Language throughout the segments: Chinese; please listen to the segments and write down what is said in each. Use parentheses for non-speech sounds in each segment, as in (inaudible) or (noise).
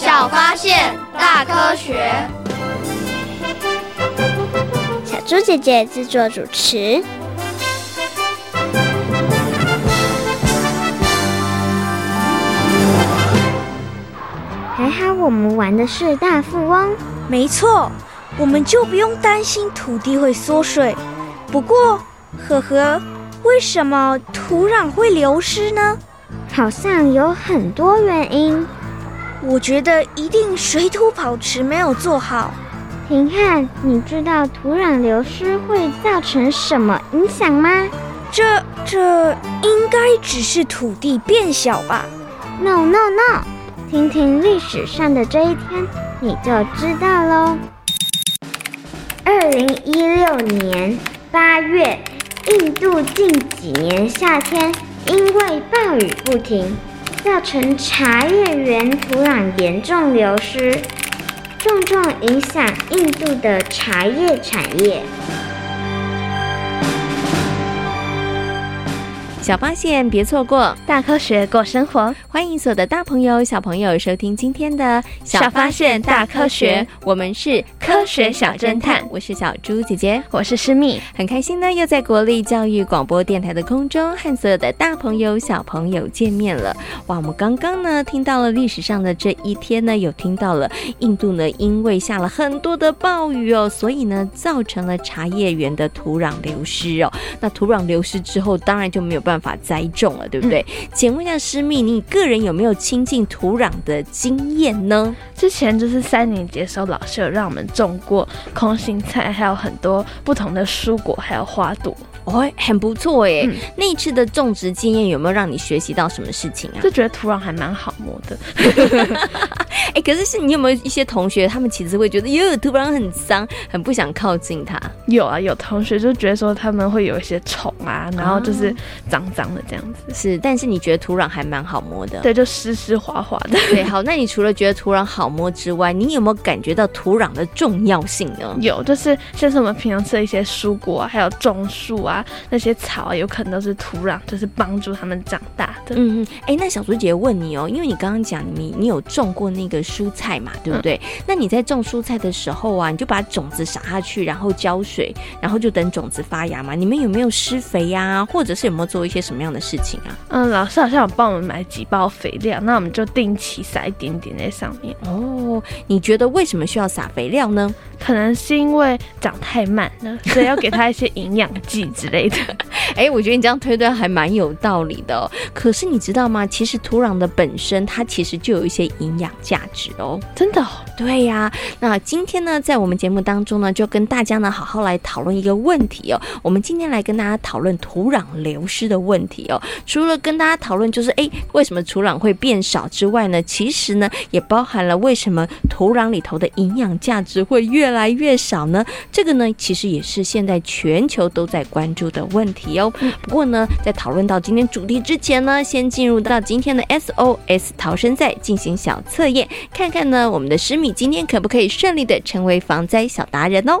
小发现，大科学。小猪姐姐制作主持。还好我们玩的是大富翁。没错，我们就不用担心土地会缩水。不过，呵呵，为什么土壤会流失呢？好像有很多原因。我觉得一定水土保持没有做好。婷汉，你知道土壤流失会造成什么影响吗？这这应该只是土地变小吧？No No No，听听历史上的这一天。你就知道喽。二零一六年八月，印度近几年夏天因为暴雨不停，造成茶叶园土壤严重流失，重重影响印度的茶叶产业。小发现，别错过；大科学，过生活。欢迎所有的大朋友、小朋友收听今天的《小发现大科学》，我们是科学小侦探。我是小猪姐姐，我是诗密，很开心呢，又在国立教育广播电台的空中和所有的大朋友、小朋友见面了。哇，我们刚刚呢听到了历史上的这一天呢，有听到了印度呢，因为下了很多的暴雨哦，所以呢造成了茶叶园的土壤流失哦。那土壤流失之后，当然就没有办法。法栽种了，对不对？嗯、请问一下师蜜，你个人有没有亲近土壤的经验呢？之前就是三年级的时候，老师有让我们种过空心菜，还有很多不同的蔬果，还有花朵。哦，很不错耶。嗯、那一次的种植经验有没有让你学习到什么事情啊？就觉得土壤还蛮好摸的。(laughs) 哎、欸，可是是你有没有一些同学，他们其实会觉得哟，土壤很脏，很不想靠近它？有啊，有同学就觉得说他们会有一些虫啊，然后就是脏脏的这样子。是，但是你觉得土壤还蛮好摸的？对，就湿湿滑滑的。对，好，那你除了觉得土壤好摸之外，你有没有感觉到土壤的重要性呢？有，就是像是我们平常吃的一些蔬果啊，还有种树啊。那些草啊，有可能都是土壤，就是帮助他们长大的。嗯嗯，哎、欸，那小竹姐问你哦，因为你刚刚讲你你有种过那个蔬菜嘛，对不对？嗯、那你在种蔬菜的时候啊，你就把种子撒下去，然后浇水，然后就等种子发芽嘛。你们有没有施肥呀、啊？或者是有没有做一些什么样的事情啊？嗯，老师好像有帮我们买几包肥料，那我们就定期撒一点点在上面。哦，你觉得为什么需要撒肥料呢？可能是因为长太慢了，所以要给它一些营养剂之类的。哎、欸，我觉得你这样推断还蛮有道理的哦。可是你知道吗？其实土壤的本身它其实就有一些营养价值哦。真的哦？对呀。那今天呢，在我们节目当中呢，就跟大家呢好好来讨论一个问题哦。我们今天来跟大家讨论土壤流失的问题哦。除了跟大家讨论就是哎、欸，为什么土壤会变少之外呢，其实呢也包含了为什么土壤里头的营养价值会越来越少呢？这个呢，其实也是现在全球都在关注的问题哦。不过呢，在讨论到今天主题之前呢，先进入到今天的 SOS 逃生赛进行小测验，看看呢我们的诗米今天可不可以顺利的成为防灾小达人哦。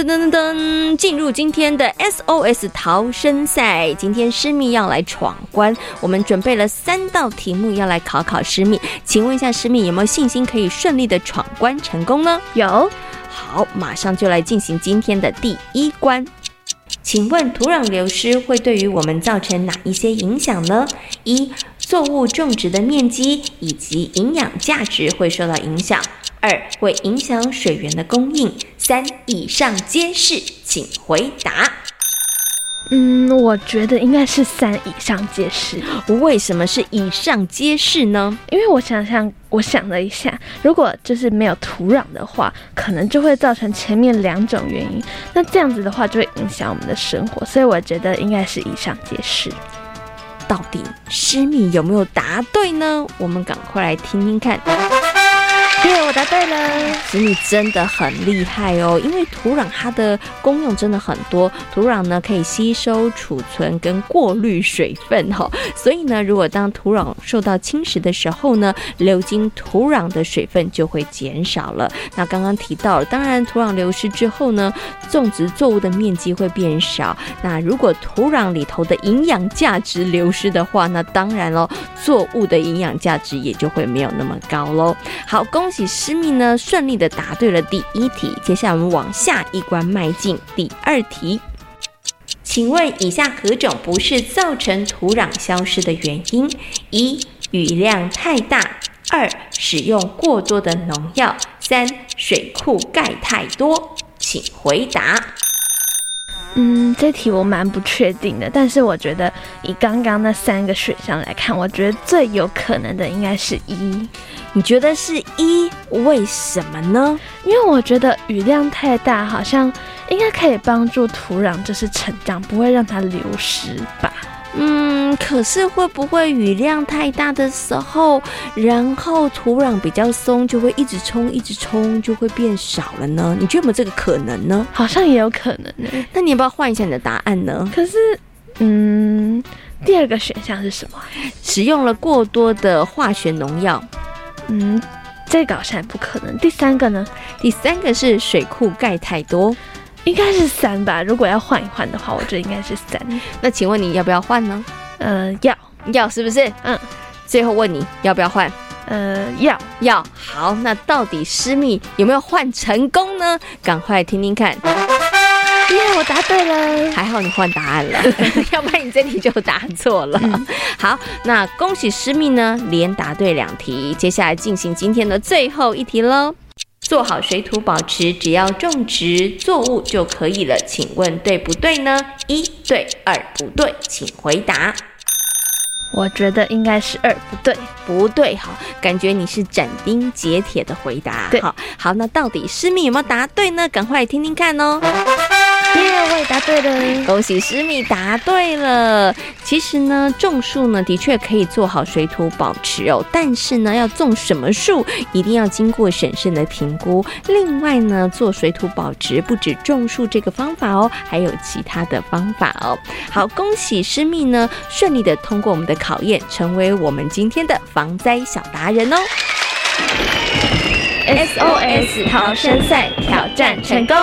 噔噔噔噔噔，进入今天的 SOS 逃生赛。今天诗蜜要来闯关，我们准备了三道题目要来考考诗蜜。请问一下，诗蜜有没有信心可以顺利的闯关成功呢？有。好，马上就来进行今天的第一关。请问土壤流失会对于我们造成哪一些影响呢？一、作物种植的面积以及营养价值会受到影响；二、会影响水源的供应；三、以上皆是，请回答。嗯，我觉得应该是三以上皆是。为什么是以上皆是呢？因为我想想，我想了一下，如果就是没有土壤的话，可能就会造成前面两种原因。那这样子的话，就会影响我们的生活。所以我觉得应该是以上皆是。到底诗米有没有答对呢？我们赶快来听听看。耶我答对了！子女真的很厉害哦，因为土壤它的功用真的很多。土壤呢可以吸收、储存跟过滤水分哈、所以呢，如果当土壤受到侵蚀的时候呢，流经土壤的水分就会减少了。那刚刚提到了，当然土壤流失之后呢，种植作物的面积会变少。那如果土壤里头的营养价值流失的话，那当然喽，作物的营养价值也就会没有那么高喽。好，恭。恭喜诗密呢，顺利的答对了第一题。接下来我们往下一关迈进，第二题，请问以下何种不是造成土壤消失的原因？一、雨量太大；二、使用过多的农药；三、水库盖太多。请回答。嗯，这题我蛮不确定的，但是我觉得以刚刚那三个选项来看，我觉得最有可能的应该是一。你觉得是一？为什么呢？因为我觉得雨量太大，好像应该可以帮助土壤就是成长，不会让它流失吧。嗯，可是会不会雨量太大的时候，然后土壤比较松，就会一直冲，一直冲，就会变少了呢？你觉得有没有这个可能呢？好像也有可能呢。那你要不要换一下你的答案呢？可是，嗯，第二个选项是什么？使用了过多的化学农药。嗯，这个好像也不可能。第三个呢？第三个是水库盖太多。应该是三吧，如果要换一换的话，我觉得应该是三。那请问你要不要换呢？呃，要，要是不是？嗯。最后问你要不要换？呃，要，要。好，那到底诗蜜有没有换成功呢？赶快听听看。耶，yeah, 我答对了，还好你换答案了，(laughs) 要不然你这题就答错了。嗯、好，那恭喜诗蜜呢，连答对两题。接下来进行今天的最后一题喽。做好水土保持，只要种植作物就可以了。请问对不对呢？一对，二不对，请回答。我觉得应该是二不对，不对。好，感觉你是斩钉截铁的回答。对，好，好，那到底诗蜜有没有答对呢？赶快听听看哦。耶，yeah, 我也答对了，恭喜诗蜜答对了。其实呢，种树呢的确可以做好水土保持哦，但是呢，要种什么树，一定要经过审慎的评估。另外呢，做水土保持不止种树这个方法哦，还有其他的方法哦。好，恭喜诗蜜呢顺利的通过我们的考验，成为我们今天的防灾小达人哦。SOS 逃生赛挑战成功。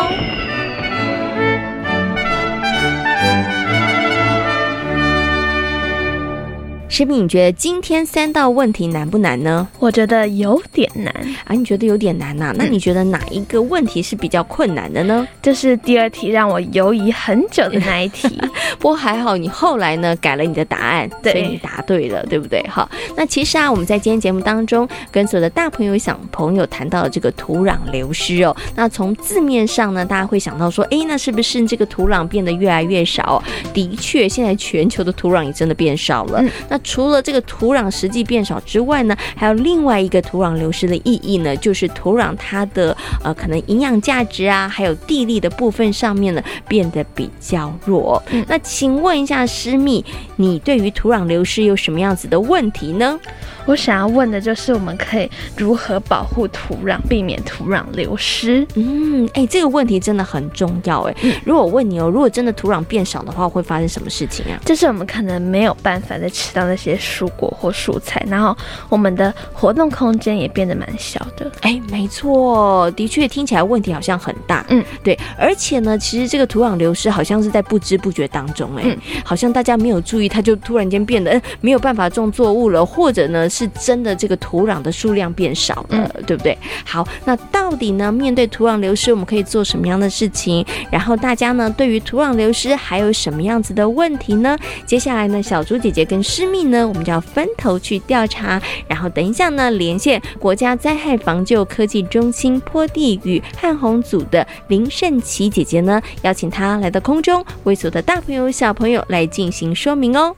诗蜜，你觉得今天三道问题难不难呢？我觉得有点难啊。你觉得有点难呐、啊？那你觉得哪一个问题是比较困难的呢？这是第二题让我犹疑很久的那一题。(laughs) 不过还好，你后来呢改了你的答案，所以你答对了，对不对？好，那其实啊，我们在今天节目当中跟所有的大朋友小朋友谈到了这个土壤流失哦。那从字面上呢，大家会想到说，哎，那是不是这个土壤变得越来越少？的确，现在全球的土壤也真的变少了。嗯、那除了这个土壤实际变少之外呢，还有另外一个土壤流失的意义呢，就是土壤它的呃可能营养价值啊，还有地力的部分上面呢变得比较弱。嗯、那请问一下师密，你对于土壤流失有什么样子的问题呢？我想要问的就是，我们可以如何保护土壤，避免土壤流失？嗯，哎、欸，这个问题真的很重要哎。嗯、如果我问你哦，如果真的土壤变少的话，会发生什么事情啊？就是我们可能没有办法再吃到那些蔬果或蔬菜，然后我们的活动空间也变得蛮小的。哎、欸，没错，的确听起来问题好像很大。嗯，对，而且呢，其实这个土壤流失好像是在不知不觉当中，哎、嗯，好像大家没有注意，它就突然间变得，嗯，没有办法种作物了，或者呢？是真的这个土壤的数量变少了，嗯、对不对？好，那到底呢，面对土壤流失，我们可以做什么样的事情？然后大家呢，对于土壤流失还有什么样子的问题呢？接下来呢，小猪姐姐跟诗蜜呢，我们就要分头去调查，然后等一下呢，连线国家灾害防救科技中心坡地与旱洪组的林胜琪姐姐呢，邀请她来到空中，为所有的大朋友小朋友来进行说明哦。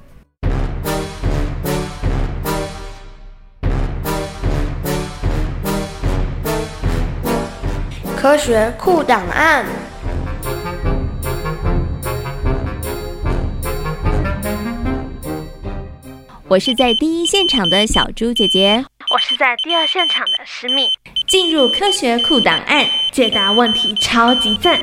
科学酷档案。我是在第一现场的小猪姐姐，我是在第二现场的诗蜜。进入科学库档案，解答问题超级赞。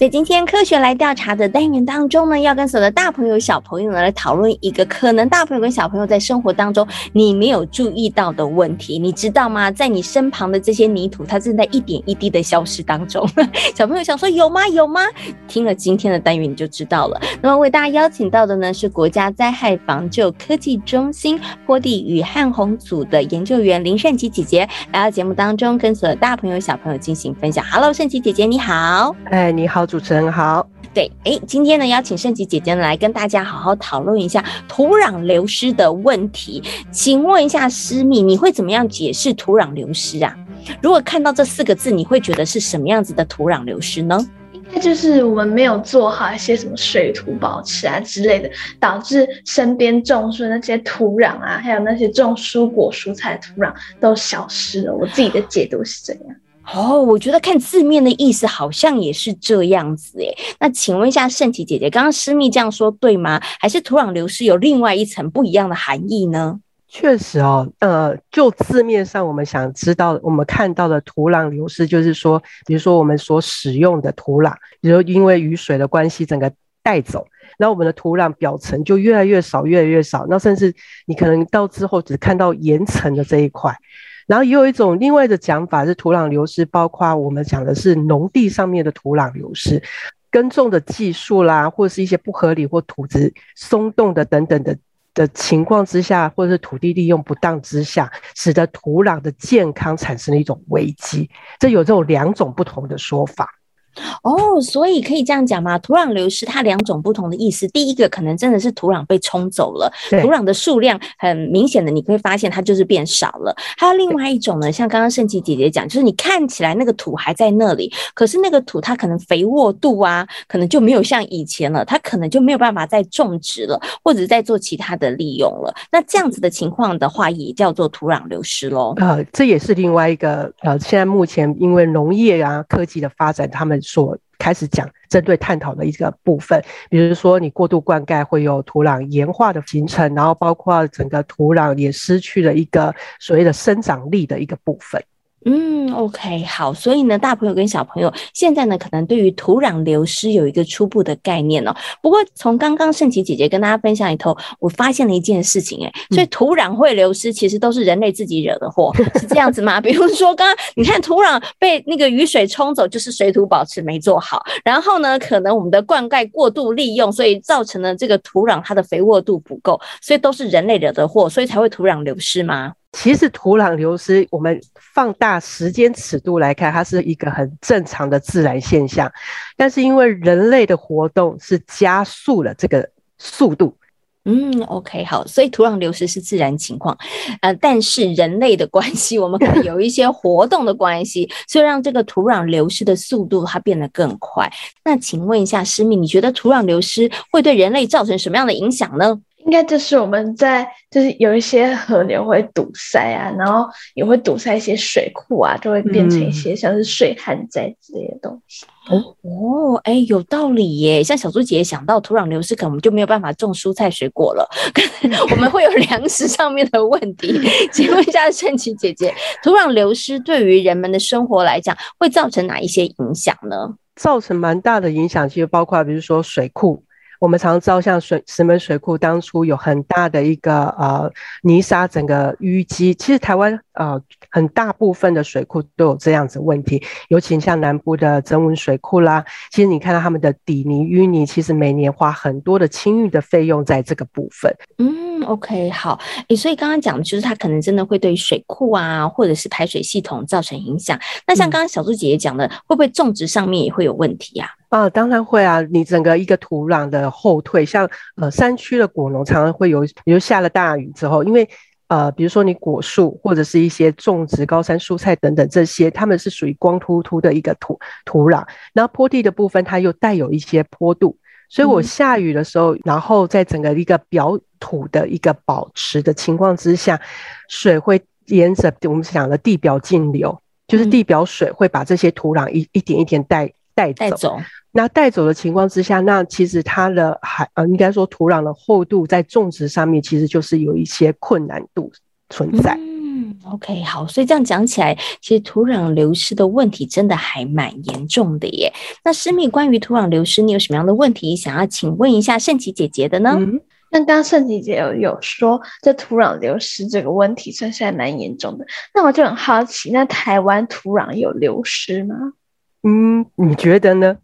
在今天科学来调查的单元当中呢，要跟所有的大朋友小朋友呢来讨论一个可能大朋友跟小朋友在生活当中你没有注意到的问题，你知道吗？在你身旁的这些泥土，它正在一点一滴的消失当中。(laughs) 小朋友想说有吗？有吗？听了今天的单元你就知道了。那么为大家邀请到的呢是国家灾害防救科技中心坡地与旱洪组的研究员林圣琪姐姐来到节目当中，跟所有大朋友小朋友进行分享。Hello，圣琪姐姐你好。哎，你好。主持人好，对，哎，今天呢，邀请圣吉姐姐来跟大家好好讨论一下土壤流失的问题。请问一下师密，你会怎么样解释土壤流失啊？如果看到这四个字，你会觉得是什么样子的土壤流失呢？应该就是我们没有做好一些什么水土保持啊之类的，导致身边种树那些土壤啊，还有那些种蔬果蔬菜的土壤都消失了。我自己的解读是这样。哦，我觉得看字面的意思好像也是这样子诶。那请问一下圣琪姐姐，刚刚诗蜜这样说对吗？还是土壤流失有另外一层不一样的含义呢？确实哦，呃，就字面上我们想知道，我们看到的土壤流失，就是说，比如说我们所使用的土壤，比如因为雨水的关系，整个带走，那我们的土壤表层就越来越少，越来越少，那甚至你可能到之后只看到岩层的这一块。然后也有一种另外的讲法是土壤流失，包括我们讲的是农地上面的土壤流失，耕种的技术啦，或者是一些不合理或土质松动的等等的的情况之下，或者是土地利用不当之下，使得土壤的健康产生了一种危机。这有这种两种不同的说法。哦，所以可以这样讲吗？土壤流失它两种不同的意思。第一个可能真的是土壤被冲走了，土壤的数量很明显的，你会发现它就是变少了。还有另外一种呢，像刚刚圣琪姐姐讲，就是你看起来那个土还在那里，可是那个土它可能肥沃度啊，可能就没有像以前了，它可能就没有办法再种植了，或者再做其他的利用了。那这样子的情况的话，也叫做土壤流失喽。呃，这也是另外一个呃，现在目前因为农业啊科技的发展，他们。所开始讲针对探讨的一个部分，比如说你过度灌溉会有土壤盐化的形成，然后包括整个土壤也失去了一个所谓的生长力的一个部分。嗯，OK，好，所以呢，大朋友跟小朋友现在呢，可能对于土壤流失有一个初步的概念哦。不过从刚刚盛琪姐姐跟大家分享里头，我发现了一件事情，诶，所以土壤会流失，其实都是人类自己惹的祸，(laughs) 是这样子吗？比如说刚刚你看土壤被那个雨水冲走，就是水土保持没做好，然后呢，可能我们的灌溉过度利用，所以造成了这个土壤它的肥沃度不够，所以都是人类惹的祸，所以才会土壤流失吗？其实土壤流失，我们放大时间尺度来看，它是一个很正常的自然现象。但是因为人类的活动是加速了这个速度。嗯，OK，好，所以土壤流失是自然情况，呃，但是人类的关系，我们可能有一些活动的关系，所以让这个土壤流失的速度它变得更快。那请问一下诗蜜，你觉得土壤流失会对人类造成什么样的影响呢？应该就是我们在，就是有一些河流会堵塞啊，然后也会堵塞一些水库啊，就会变成一些像是水旱灾之类的东西。哦哦，哎，有道理耶！像小猪姐姐想到土壤流失，可能就没有办法种蔬菜水果了，(laughs) 我们会有粮食上面的问题。(laughs) 请问一下圣琪姐姐，土壤流失对于人们的生活来讲，会造成哪一些影响呢？造成蛮大的影响，其实包括比如说水库。我们常知道，像水石门水库当初有很大的一个呃泥沙整个淤积，其实台湾呃很大部分的水库都有这样子问题，尤其像南部的曾文水库啦，其实你看到他们的底泥淤泥，其实每年花很多的清运的费用在这个部分。嗯，OK，好，诶，所以刚刚讲的就是它可能真的会对水库啊，或者是排水系统造成影响。那像刚刚小猪姐姐讲的，会不会种植上面也会有问题啊？啊，当然会啊！你整个一个土壤的后退，像呃山区的果农常常会有，比如下了大雨之后，因为呃比如说你果树或者是一些种植高山蔬菜等等这些，它们是属于光秃秃的一个土土壤，然后坡地的部分它又带有一些坡度，所以我下雨的时候，嗯、然后在整个一个表土的一个保持的情况之下，水会沿着我们讲的地表径流，就是地表水会把这些土壤一一点一点带带走。带走那带走的情况之下，那其实它的海呃，应该说土壤的厚度在种植上面，其实就是有一些困难度存在。嗯，OK，好，所以这样讲起来，其实土壤流失的问题真的还蛮严重的耶。那诗蜜关于土壤流失，你有什么样的问题想要请问一下圣琪姐姐的呢？嗯，那刚刚盛琪姐有有说，这土壤流失这个问题算是还蛮严重的。那我就很好奇，那台湾土壤有流失吗？嗯，你觉得呢？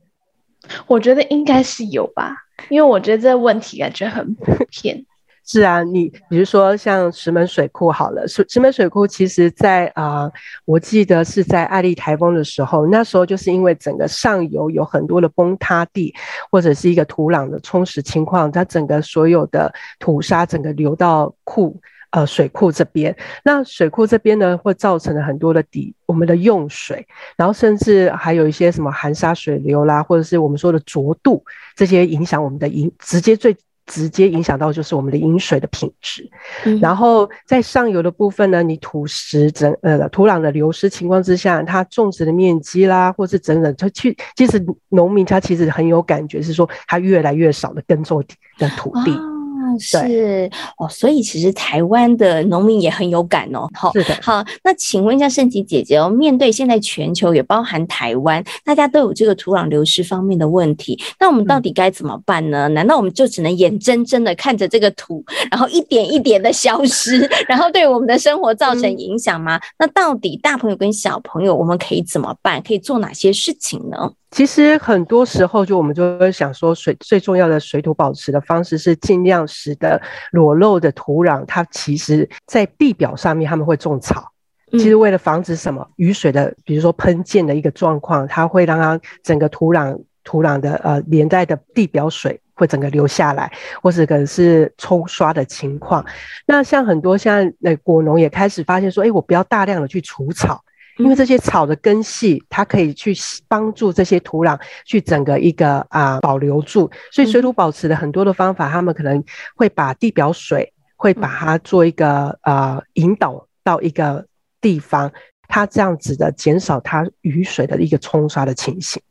我觉得应该是有吧，因为我觉得这个问题感觉很普 (laughs) 遍。是啊，你比如说像石门水库好了，石石门水库其实在啊、呃，我记得是在爱丽台风的时候，那时候就是因为整个上游有很多的崩塌地，或者是一个土壤的充实情况，它整个所有的土沙整个流到库。呃，水库这边，那水库这边呢，会造成了很多的底，我们的用水，然后甚至还有一些什么含沙水流啦，或者是我们说的浊度，这些影响我们的饮，直接最直接影响到就是我们的饮水的品质。嗯。然后在上游的部分呢，你土石整呃土壤的流失情况之下，它种植的面积啦，或是整整，它去其实农民他其实很有感觉，是说他越来越少的耕作的土地。哦是哦，所以其实台湾的农民也很有感哦。好，是的，好，那请问一下圣琪姐姐哦，面对现在全球也包含台湾，大家都有这个土壤流失方面的问题，那我们到底该怎么办呢？嗯、难道我们就只能眼睁睁的看着这个土，然后一点一点的消失，(laughs) 然后对我们的生活造成影响吗？嗯、那到底大朋友跟小朋友我们可以怎么办？可以做哪些事情呢？其实很多时候，就我们就会想说，水最重要的水土保持的方式是尽量使得裸露的土壤，它其实在地表上面他们会种草。其实为了防止什么雨水的，比如说喷溅的一个状况，它会让它整个土壤土壤的呃连带的地表水会整个流下来，或者可能是冲刷的情况。那像很多现在那果农也开始发现说，哎，我不要大量的去除草。因为这些草的根系，它可以去帮助这些土壤去整个一个啊、呃、保留住，所以水土保持的很多的方法，他们可能会把地表水会把它做一个呃引导到一个地方，它这样子的减少它雨水的一个冲刷的情形。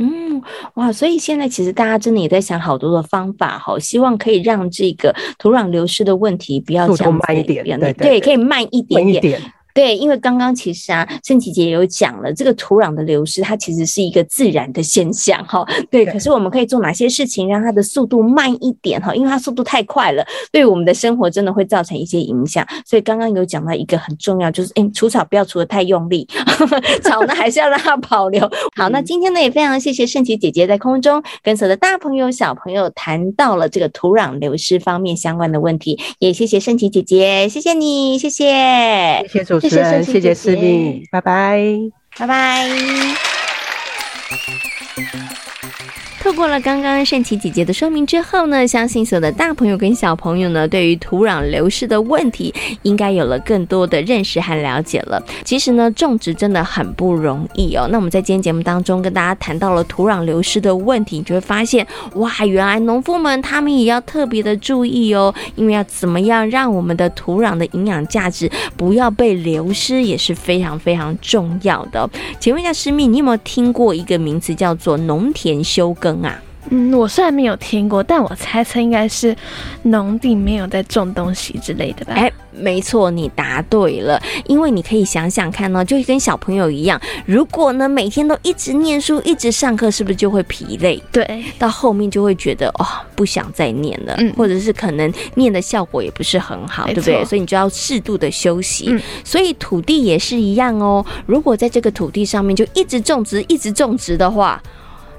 嗯，哇，所以现在其实大家真的也在想好多的方法哈，希望可以让这个土壤流失的问题不要这样慢一点，对对，对，可以慢一点点。对，因为刚刚其实啊，圣琪姐也有讲了，这个土壤的流失，它其实是一个自然的现象哈。对，可是我们可以做哪些事情让它的速度慢一点哈？因为它速度太快了，对我们的生活真的会造成一些影响。所以刚刚有讲到一个很重要，就是哎，除草不要除的太用力，(laughs) 草呢还是要让它保留。好，那今天呢也非常谢谢圣琪姐姐在空中跟所有的大朋友小朋友谈到了这个土壤流失方面相关的问题，也谢谢圣琪姐姐，谢谢你，谢谢，谢谢主持人。谢谢，谢谢思密，拜拜，拜拜。透过了刚刚圣琪姐姐的说明之后呢，相信所有的大朋友跟小朋友呢，对于土壤流失的问题，应该有了更多的认识和了解了。其实呢，种植真的很不容易哦。那我们在今天节目当中跟大家谈到了土壤流失的问题，你就会发现，哇，原来农夫们他们也要特别的注意哦，因为要怎么样让我们的土壤的营养价值不要被流失，也是非常非常重要的。请问一下师蜜，你有没有听过一个名词叫做农田休耕？啊，嗯，我虽然没有听过，但我猜测应该是农地没有在种东西之类的吧？哎，没错，你答对了。因为你可以想想看呢，就跟小朋友一样，如果呢每天都一直念书、一直上课，是不是就会疲累？对，到后面就会觉得哦，不想再念了，嗯，或者是可能念的效果也不是很好，对不对？所以你就要适度的休息。嗯，所以土地也是一样哦。如果在这个土地上面就一直种植、一直种植的话，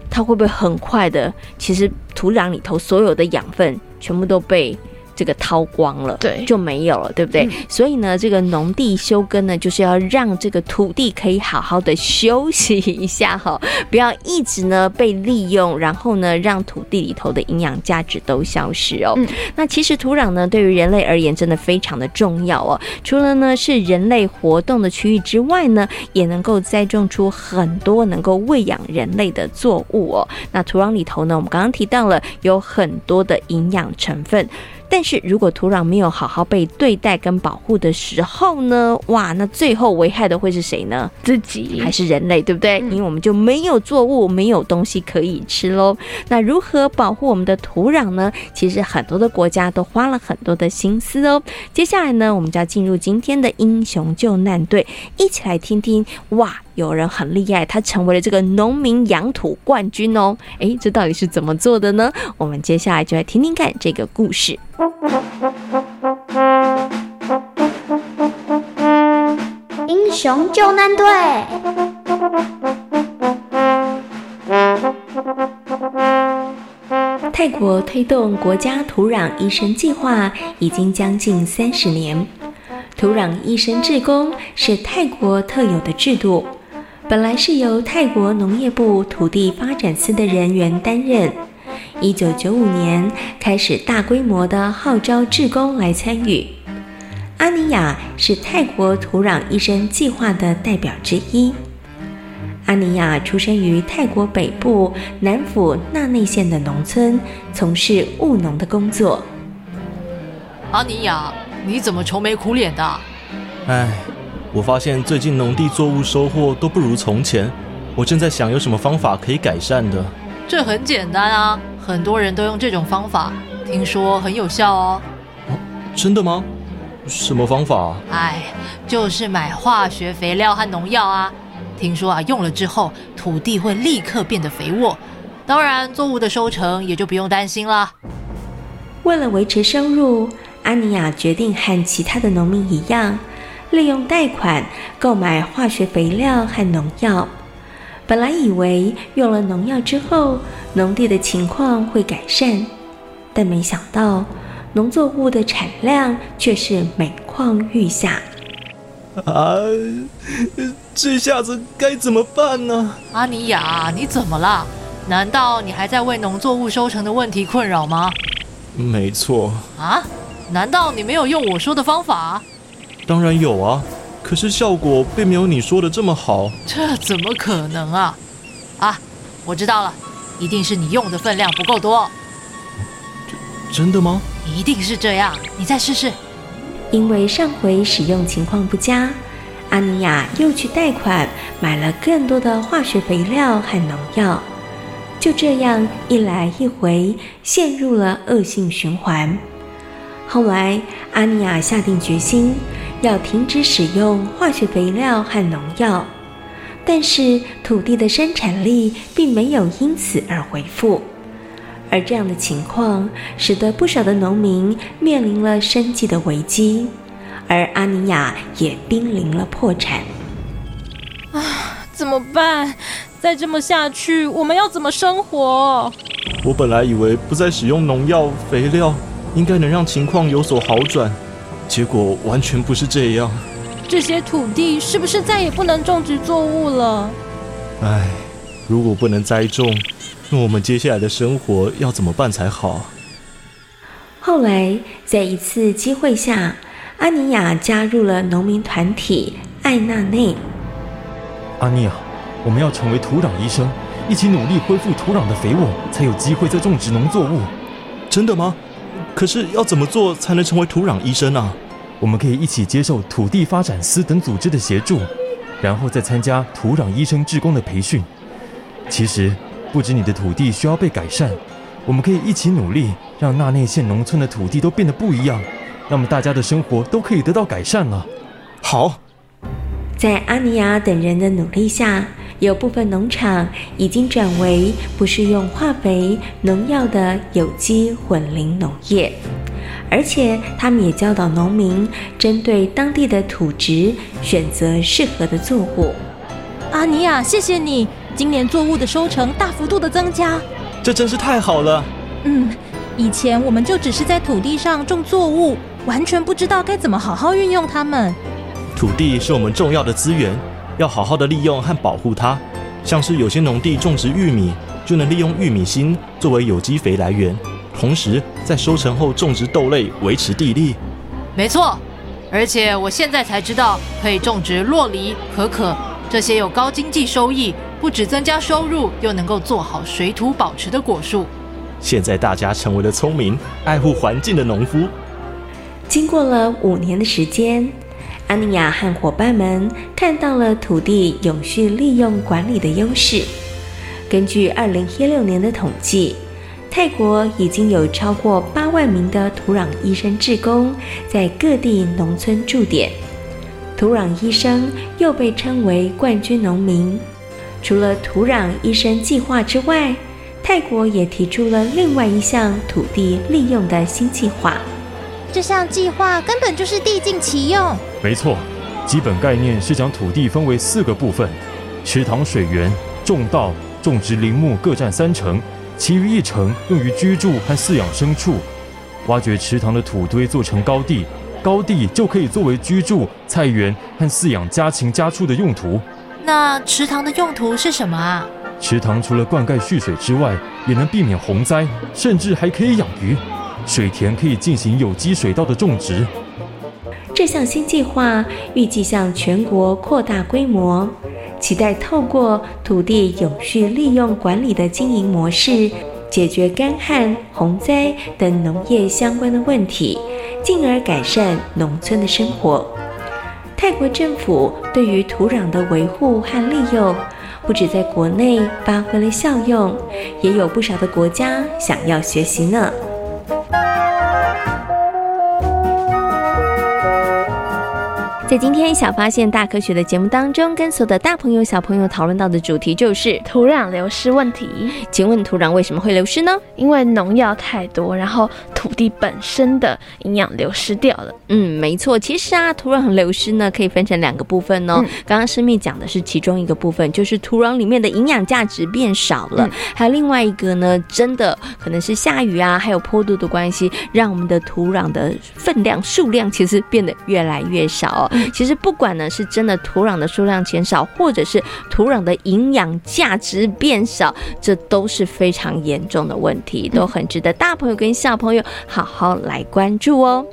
它会不会很快的？其实土壤里头所有的养分全部都被。这个掏光了，对，就没有了，对不对？嗯、所以呢，这个农地休耕呢，就是要让这个土地可以好好的休息一下哈，(laughs) 不要一直呢被利用，然后呢让土地里头的营养价值都消失哦。嗯、那其实土壤呢，对于人类而言真的非常的重要哦。除了呢是人类活动的区域之外呢，也能够栽种出很多能够喂养人类的作物哦。那土壤里头呢，我们刚刚提到了有很多的营养成分。但是如果土壤没有好好被对待跟保护的时候呢，哇，那最后危害的会是谁呢？自己还是人类，对不对？嗯、因为我们就没有作物，没有东西可以吃喽。那如何保护我们的土壤呢？其实很多的国家都花了很多的心思哦。接下来呢，我们就要进入今天的英雄救难队，一起来听听哇。有人很厉害，他成为了这个农民养土冠军哦！哎，这到底是怎么做的呢？我们接下来就来听听看这个故事。英雄救难队。泰国推动国家土壤医生计划已经将近三十年，土壤医生志工是泰国特有的制度。本来是由泰国农业部土地发展司的人员担任。一九九五年开始大规模的号召志工来参与。阿尼亚是泰国土壤医生计划的代表之一。阿尼亚出生于泰国北部南府纳内县的农村，从事务农的工作。阿尼亚，你怎么愁眉苦脸的？唉。我发现最近农地作物收获都不如从前，我正在想有什么方法可以改善的。这很简单啊，很多人都用这种方法，听说很有效哦。哦，真的吗？什么方法？哎，就是买化学肥料和农药啊。听说啊，用了之后土地会立刻变得肥沃，当然作物的收成也就不用担心了。为了维持收入，阿尼亚决定和其他的农民一样。利用贷款购买化学肥料和农药，本来以为用了农药之后，农地的情况会改善，但没想到农作物的产量却是每况愈下。啊，这下子该怎么办呢？阿尼亚，你怎么了？难道你还在为农作物收成的问题困扰吗？没错。啊？难道你没有用我说的方法？当然有啊，可是效果并没有你说的这么好。这怎么可能啊？啊，我知道了，一定是你用的分量不够多。真的吗？一定是这样，你再试试。因为上回使用情况不佳，阿尼亚又去贷款买了更多的化学肥料和农药，就这样一来一回，陷入了恶性循环。后来，阿尼亚下定决心要停止使用化学肥料和农药，但是土地的生产力并没有因此而恢复，而这样的情况使得不少的农民面临了生计的危机，而阿尼亚也濒临了破产。啊，怎么办？再这么下去，我们要怎么生活？我本来以为不再使用农药肥料。应该能让情况有所好转，结果完全不是这样。这些土地是不是再也不能种植作物了？唉，如果不能栽种，那我们接下来的生活要怎么办才好？后来，在一次机会下，阿尼亚加入了农民团体艾纳内。阿尼亚，我们要成为土壤医生，一起努力恢复土壤的肥沃，才有机会再种植农作物。真的吗？可是要怎么做才能成为土壤医生呢？我们可以一起接受土地发展司等组织的协助，然后再参加土壤医生志工的培训。其实不止你的土地需要被改善，我们可以一起努力，让那内县农村的土地都变得不一样，那么大家的生活都可以得到改善了。好，在阿尼亚等人的努力下，有部分农场已经转为不是用化肥、农药的有机混林农业，而且他们也教导农民针对当地的土质选择适合的作物。阿尼亚，谢谢你，今年作物的收成大幅度的增加，这真是太好了。嗯，以前我们就只是在土地上种作物，完全不知道该怎么好好运用它们。土地是我们重要的资源，要好好的利用和保护它。像是有些农地种植玉米，就能利用玉米芯作为有机肥来源，同时在收成后种植豆类，维持地力。没错，而且我现在才知道可以种植洛梨、可可。这些有高经济收益，不止增加收入，又能够做好水土保持的果树。现在大家成为了聪明、爱护环境的农夫。经过了五年的时间，安妮亚和伙伴们看到了土地永续利用管理的优势。根据二零一六年的统计，泰国已经有超过八万名的土壤医生志工在各地农村驻点。土壤医生又被称为冠军农民。除了土壤医生计划之外，泰国也提出了另外一项土地利用的新计划。这项计划根本就是地尽其用。没错，基本概念是将土地分为四个部分：池塘、水源、种稻、种植林木各占三成，其余一成用于居住和饲养牲畜。挖掘池塘的土堆做成高地。高地就可以作为居住、菜园和饲养家禽家畜的用途。那池塘的用途是什么啊？池塘除了灌溉蓄水之外，也能避免洪灾，甚至还可以养鱼。水田可以进行有机水稻的种植。这项新计划预计向全国扩大规模，期待透过土地永续利用管理的经营模式，解决干旱、洪灾等农业相关的问题。进而改善农村的生活。泰国政府对于土壤的维护和利用，不止在国内发挥了效用，也有不少的国家想要学习呢。在今天小发现大科学的节目当中，跟所有的大朋友小朋友讨论到的主题就是土壤流失问题。请问土壤为什么会流失呢？因为农药太多，然后土地本身的营养流失掉了。嗯，没错。其实啊，土壤流失呢可以分成两个部分哦。嗯、刚刚诗蜜讲的是其中一个部分，就是土壤里面的营养价值变少了。嗯、还有另外一个呢，真的可能是下雨啊，还有坡度的关系，让我们的土壤的分量数量其实变得越来越少哦。其实不管呢是真的土壤的数量减少，或者是土壤的营养价值变少，这都是非常严重的问题，都很值得大朋友跟小朋友好好来关注哦。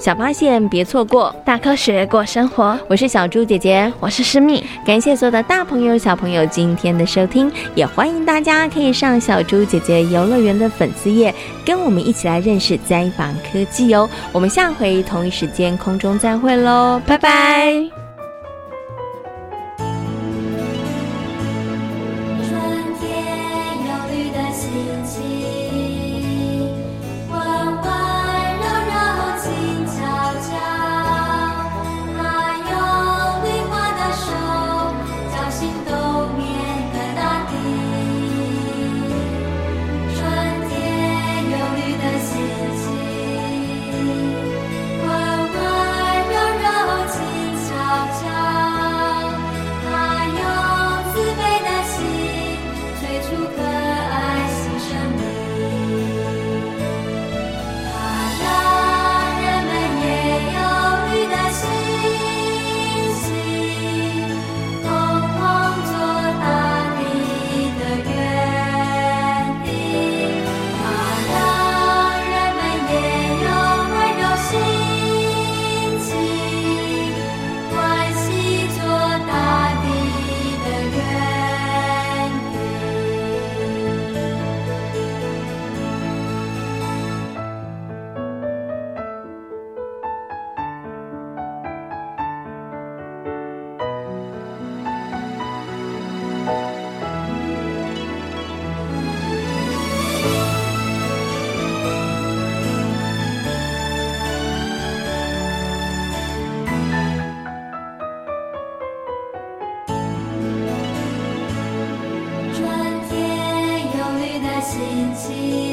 小发现，别错过大科学过生活。我是小猪姐姐，我是诗密。感谢所有的大朋友、小朋友今天的收听，也欢迎大家可以上小猪姐姐游乐园的粉丝页，跟我们一起来认识灾防科技哦。我们下回同一时间空中再会喽，拜拜。留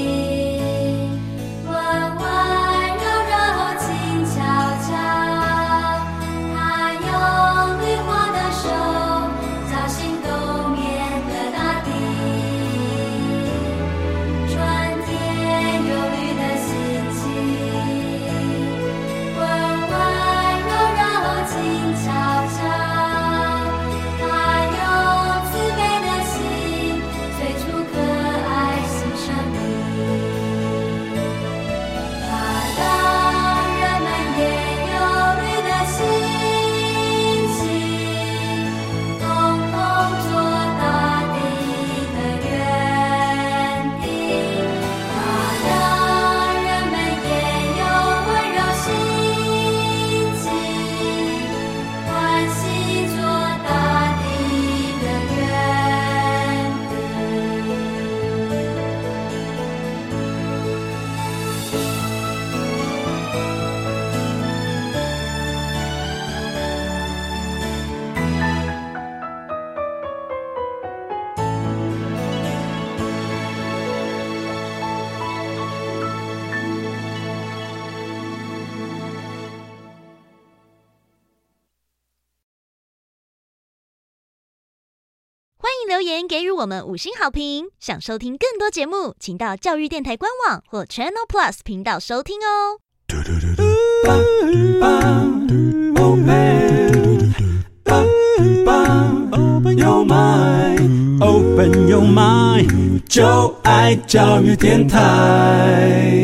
言给予我们五星好评。想收听更多节目，请到教育电台官网或 Channel Plus 频道收听哦。嘟嘟嘟嘟，拜拜 Open your mind, open your mind，就爱教育电台。